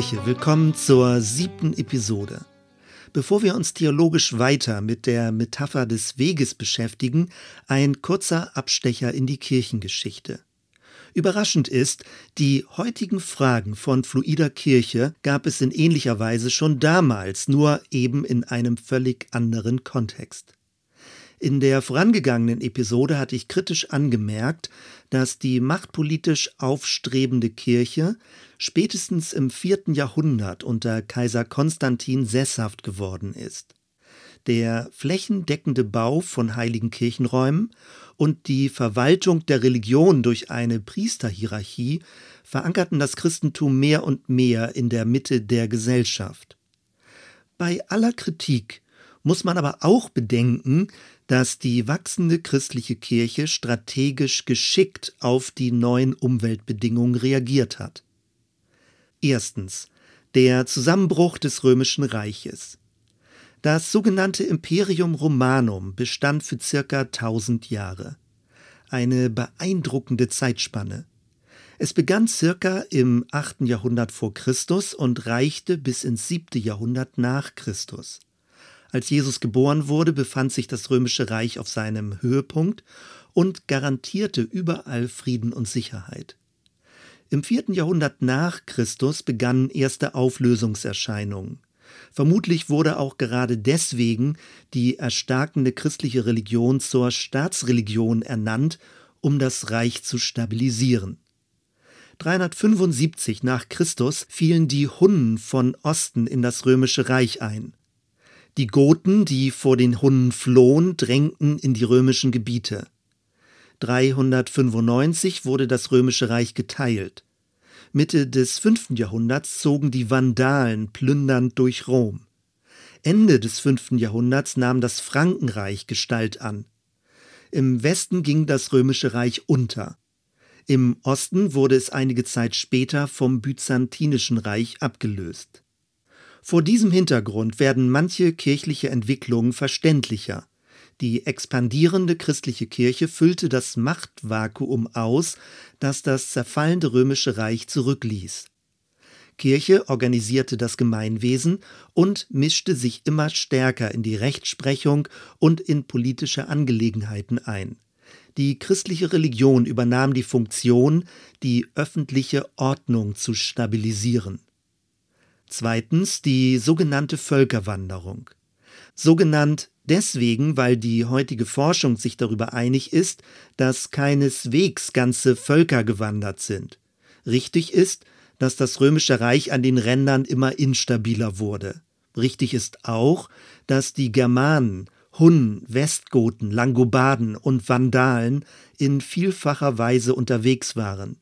Kirche, willkommen zur siebten Episode. Bevor wir uns theologisch weiter mit der Metapher des Weges beschäftigen, ein kurzer Abstecher in die Kirchengeschichte. Überraschend ist, die heutigen Fragen von Fluider Kirche gab es in ähnlicher Weise schon damals, nur eben in einem völlig anderen Kontext. In der vorangegangenen Episode hatte ich kritisch angemerkt, dass die machtpolitisch aufstrebende Kirche spätestens im vierten Jahrhundert unter Kaiser Konstantin sesshaft geworden ist. Der flächendeckende Bau von heiligen Kirchenräumen und die Verwaltung der Religion durch eine Priesterhierarchie verankerten das Christentum mehr und mehr in der Mitte der Gesellschaft. Bei aller Kritik muss man aber auch bedenken, dass die wachsende christliche Kirche strategisch geschickt auf die neuen Umweltbedingungen reagiert hat. Erstens der Zusammenbruch des römischen Reiches. Das sogenannte Imperium Romanum bestand für circa 1000 Jahre. Eine beeindruckende Zeitspanne. Es begann circa im 8. Jahrhundert vor Christus und reichte bis ins 7. Jahrhundert nach Christus. Als Jesus geboren wurde, befand sich das römische Reich auf seinem Höhepunkt und garantierte überall Frieden und Sicherheit. Im vierten Jahrhundert nach Christus begannen erste Auflösungserscheinungen. Vermutlich wurde auch gerade deswegen die erstarkende christliche Religion zur Staatsreligion ernannt, um das Reich zu stabilisieren. 375 nach Christus fielen die Hunnen von Osten in das römische Reich ein. Die Goten, die vor den Hunnen flohen, drängten in die römischen Gebiete. 395 wurde das römische Reich geteilt. Mitte des 5. Jahrhunderts zogen die Vandalen plündernd durch Rom. Ende des 5. Jahrhunderts nahm das Frankenreich Gestalt an. Im Westen ging das römische Reich unter. Im Osten wurde es einige Zeit später vom Byzantinischen Reich abgelöst. Vor diesem Hintergrund werden manche kirchliche Entwicklungen verständlicher. Die expandierende christliche Kirche füllte das Machtvakuum aus, das das zerfallende römische Reich zurückließ. Kirche organisierte das Gemeinwesen und mischte sich immer stärker in die Rechtsprechung und in politische Angelegenheiten ein. Die christliche Religion übernahm die Funktion, die öffentliche Ordnung zu stabilisieren. Zweitens die sogenannte Völkerwanderung. Sogenannt deswegen, weil die heutige Forschung sich darüber einig ist, dass keineswegs ganze Völker gewandert sind. Richtig ist, dass das römische Reich an den Rändern immer instabiler wurde. Richtig ist auch, dass die Germanen, Hunnen, Westgoten, Langobarden und Vandalen in vielfacher Weise unterwegs waren.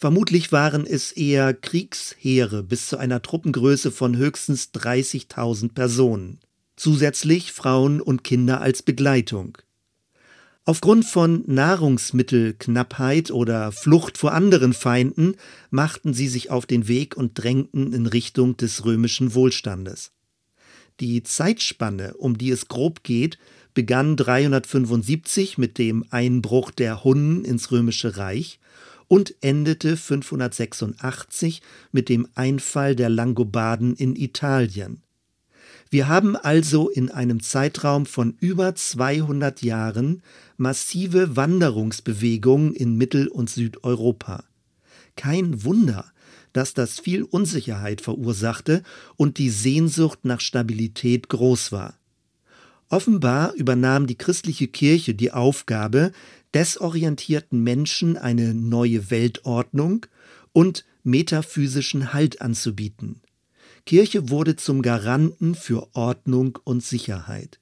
Vermutlich waren es eher Kriegsheere bis zu einer Truppengröße von höchstens 30.000 Personen. Zusätzlich Frauen und Kinder als Begleitung. Aufgrund von Nahrungsmittelknappheit oder Flucht vor anderen Feinden machten sie sich auf den Weg und drängten in Richtung des römischen Wohlstandes. Die Zeitspanne, um die es grob geht, begann 375 mit dem Einbruch der Hunnen ins römische Reich und endete 586 mit dem Einfall der Langobarden in Italien. Wir haben also in einem Zeitraum von über 200 Jahren massive Wanderungsbewegungen in Mittel- und Südeuropa. Kein Wunder, dass das viel Unsicherheit verursachte und die Sehnsucht nach Stabilität groß war. Offenbar übernahm die christliche Kirche die Aufgabe, desorientierten Menschen eine neue Weltordnung und metaphysischen Halt anzubieten. Kirche wurde zum Garanten für Ordnung und Sicherheit.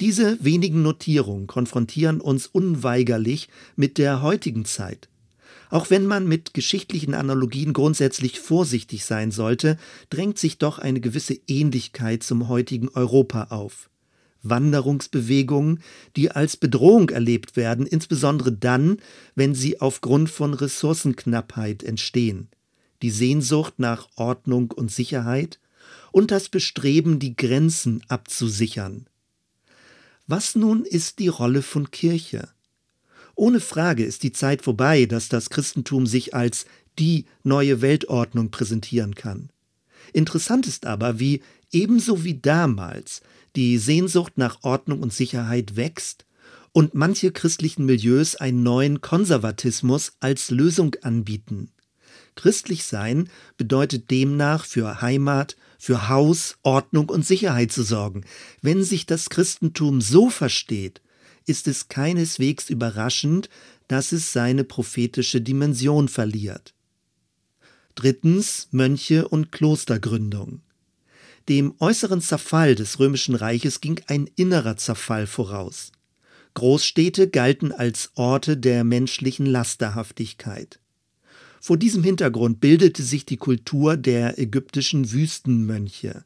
Diese wenigen Notierungen konfrontieren uns unweigerlich mit der heutigen Zeit. Auch wenn man mit geschichtlichen Analogien grundsätzlich vorsichtig sein sollte, drängt sich doch eine gewisse Ähnlichkeit zum heutigen Europa auf. Wanderungsbewegungen, die als Bedrohung erlebt werden, insbesondere dann, wenn sie aufgrund von Ressourcenknappheit entstehen. Die Sehnsucht nach Ordnung und Sicherheit und das Bestreben, die Grenzen abzusichern. Was nun ist die Rolle von Kirche? Ohne Frage ist die Zeit vorbei, dass das Christentum sich als die neue Weltordnung präsentieren kann. Interessant ist aber, wie ebenso wie damals die Sehnsucht nach Ordnung und Sicherheit wächst und manche christlichen Milieus einen neuen Konservatismus als Lösung anbieten. Christlich sein bedeutet demnach für Heimat, für Haus, Ordnung und Sicherheit zu sorgen. Wenn sich das Christentum so versteht, ist es keineswegs überraschend, dass es seine prophetische Dimension verliert. Drittens Mönche und Klostergründung. Dem äußeren Zerfall des römischen Reiches ging ein innerer Zerfall voraus. Großstädte galten als Orte der menschlichen Lasterhaftigkeit. Vor diesem Hintergrund bildete sich die Kultur der ägyptischen Wüstenmönche.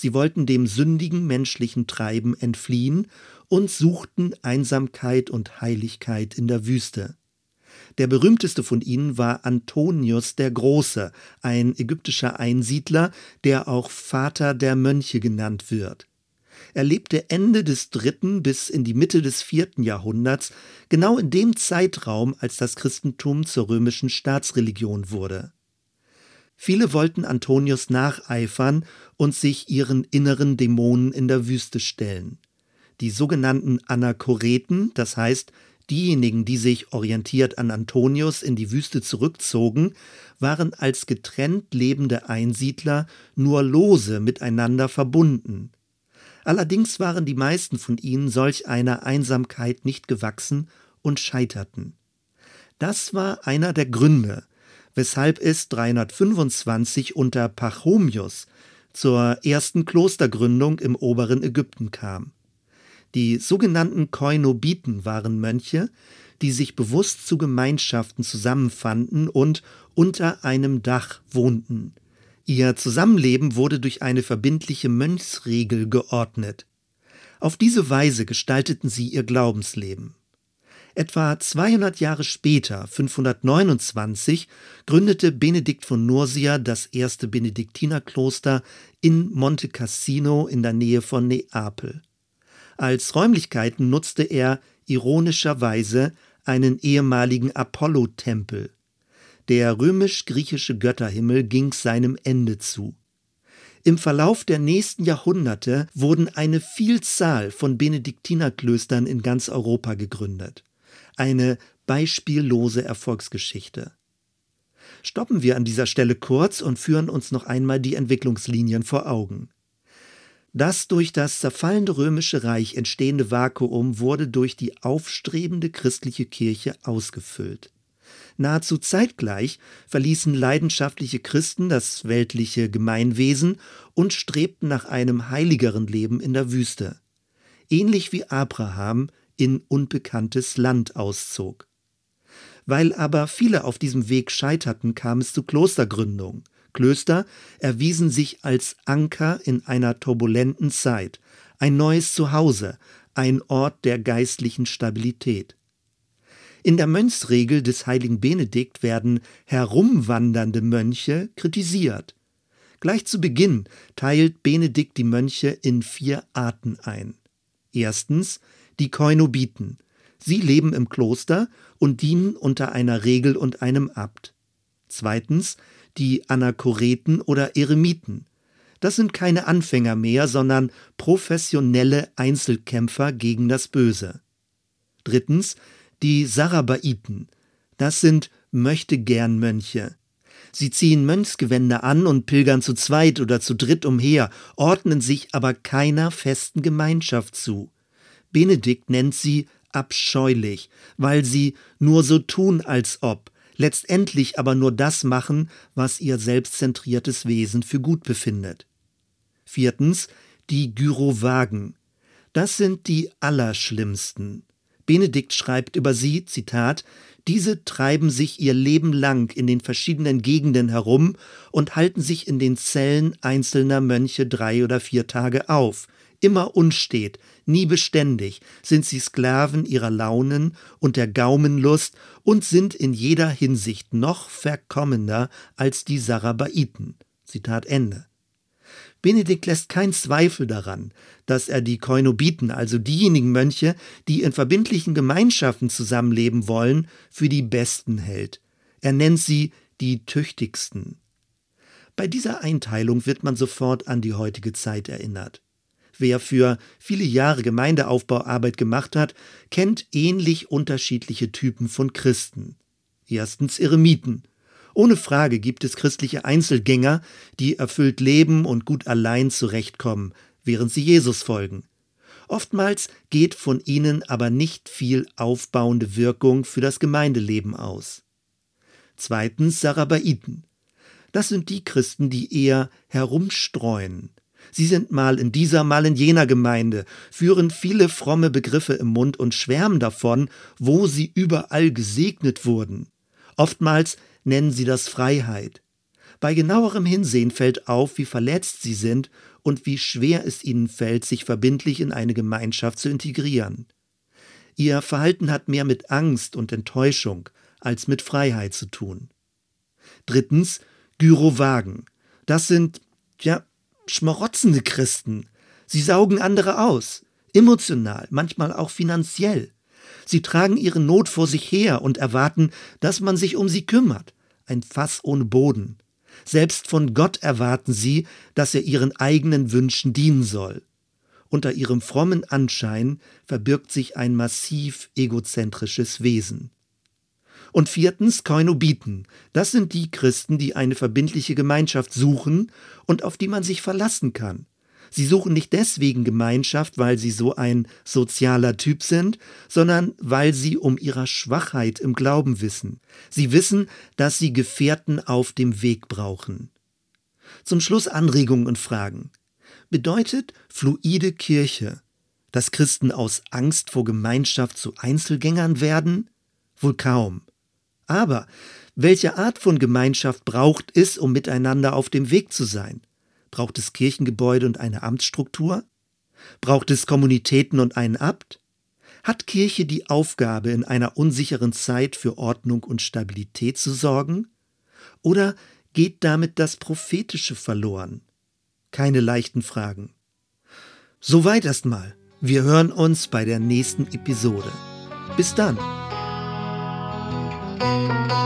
Sie wollten dem sündigen menschlichen Treiben entfliehen und suchten Einsamkeit und Heiligkeit in der Wüste. Der berühmteste von ihnen war Antonius der Große, ein ägyptischer Einsiedler, der auch Vater der Mönche genannt wird. Er lebte Ende des dritten bis in die Mitte des vierten Jahrhunderts, genau in dem Zeitraum, als das Christentum zur römischen Staatsreligion wurde. Viele wollten Antonius nacheifern und sich ihren inneren Dämonen in der Wüste stellen. Die sogenannten Anachoreten, das heißt diejenigen, die sich orientiert an Antonius in die Wüste zurückzogen, waren als getrennt lebende Einsiedler nur lose miteinander verbunden. Allerdings waren die meisten von ihnen solch einer Einsamkeit nicht gewachsen und scheiterten. Das war einer der Gründe, weshalb es 325 unter Pachomius zur ersten Klostergründung im oberen Ägypten kam. Die sogenannten Koinobiten waren Mönche, die sich bewusst zu Gemeinschaften zusammenfanden und unter einem Dach wohnten. Ihr Zusammenleben wurde durch eine verbindliche Mönchsregel geordnet. Auf diese Weise gestalteten sie ihr Glaubensleben. Etwa 200 Jahre später, 529, gründete Benedikt von Nursia das erste Benediktinerkloster in Monte Cassino in der Nähe von Neapel. Als Räumlichkeiten nutzte er ironischerweise einen ehemaligen Apollo-Tempel. Der römisch-griechische Götterhimmel ging seinem Ende zu. Im Verlauf der nächsten Jahrhunderte wurden eine Vielzahl von Benediktinerklöstern in ganz Europa gegründet. Eine beispiellose Erfolgsgeschichte. Stoppen wir an dieser Stelle kurz und führen uns noch einmal die Entwicklungslinien vor Augen. Das durch das zerfallende römische Reich entstehende Vakuum wurde durch die aufstrebende christliche Kirche ausgefüllt. Nahezu zeitgleich verließen leidenschaftliche Christen das weltliche Gemeinwesen und strebten nach einem heiligeren Leben in der Wüste, ähnlich wie Abraham in unbekanntes Land auszog. Weil aber viele auf diesem Weg scheiterten, kam es zu Klostergründung. Klöster erwiesen sich als Anker in einer turbulenten Zeit, ein neues Zuhause, ein Ort der geistlichen Stabilität. In der Mönchsregel des heiligen Benedikt werden herumwandernde Mönche kritisiert. Gleich zu Beginn teilt Benedikt die Mönche in vier Arten ein. Erstens die Koinobiten. Sie leben im Kloster und dienen unter einer Regel und einem Abt. Zweitens die Anachoreten oder Eremiten. Das sind keine Anfänger mehr, sondern professionelle Einzelkämpfer gegen das Böse. Drittens die Sarabaiten. Das sind Möchtegern-Mönche. Sie ziehen Mönchsgewänder an und pilgern zu zweit oder zu dritt umher, ordnen sich aber keiner festen Gemeinschaft zu. Benedikt nennt sie abscheulich, weil sie nur so tun, als ob, letztendlich aber nur das machen, was ihr selbstzentriertes Wesen für gut befindet. Viertens, die Gyrovagen. Das sind die Allerschlimmsten. Benedikt schreibt über sie, Zitat, diese treiben sich ihr Leben lang in den verschiedenen Gegenden herum und halten sich in den Zellen einzelner Mönche drei oder vier Tage auf. Immer unstet, nie beständig, sind sie Sklaven ihrer Launen und der Gaumenlust und sind in jeder Hinsicht noch verkommener als die Sarabaiten. Zitat Ende. Benedikt lässt keinen Zweifel daran, dass er die Koinobiten, also diejenigen Mönche, die in verbindlichen Gemeinschaften zusammenleben wollen, für die Besten hält. Er nennt sie die tüchtigsten. Bei dieser Einteilung wird man sofort an die heutige Zeit erinnert. Wer für viele Jahre Gemeindeaufbauarbeit gemacht hat, kennt ähnlich unterschiedliche Typen von Christen. Erstens Eremiten. Ohne Frage gibt es christliche Einzelgänger, die erfüllt leben und gut allein zurechtkommen, während sie Jesus folgen. Oftmals geht von ihnen aber nicht viel aufbauende Wirkung für das Gemeindeleben aus. Zweitens Sarabaiten. Das sind die Christen, die eher herumstreuen. Sie sind mal in dieser, mal in jener Gemeinde, führen viele fromme Begriffe im Mund und schwärmen davon, wo sie überall gesegnet wurden. Oftmals nennen sie das Freiheit. Bei genauerem Hinsehen fällt auf, wie verletzt sie sind und wie schwer es ihnen fällt, sich verbindlich in eine Gemeinschaft zu integrieren. Ihr Verhalten hat mehr mit Angst und Enttäuschung als mit Freiheit zu tun. Drittens, Gyrowagen. Das sind, ja, schmarotzende Christen. Sie saugen andere aus, emotional, manchmal auch finanziell. Sie tragen ihre Not vor sich her und erwarten, dass man sich um sie kümmert. Ein Fass ohne Boden. Selbst von Gott erwarten sie, dass er ihren eigenen Wünschen dienen soll. Unter ihrem frommen Anschein verbirgt sich ein massiv egozentrisches Wesen. Und viertens Koinobiten. Das sind die Christen, die eine verbindliche Gemeinschaft suchen und auf die man sich verlassen kann. Sie suchen nicht deswegen Gemeinschaft, weil sie so ein sozialer Typ sind, sondern weil sie um ihrer Schwachheit im Glauben wissen. Sie wissen, dass sie Gefährten auf dem Weg brauchen. Zum Schluss Anregungen und Fragen. Bedeutet fluide Kirche, dass Christen aus Angst vor Gemeinschaft zu Einzelgängern werden? Wohl kaum. Aber welche Art von Gemeinschaft braucht es, um miteinander auf dem Weg zu sein? Braucht es Kirchengebäude und eine Amtsstruktur? Braucht es Kommunitäten und einen Abt? Hat Kirche die Aufgabe, in einer unsicheren Zeit für Ordnung und Stabilität zu sorgen? Oder geht damit das Prophetische verloren? Keine leichten Fragen. Soweit erstmal. Wir hören uns bei der nächsten Episode. Bis dann. Música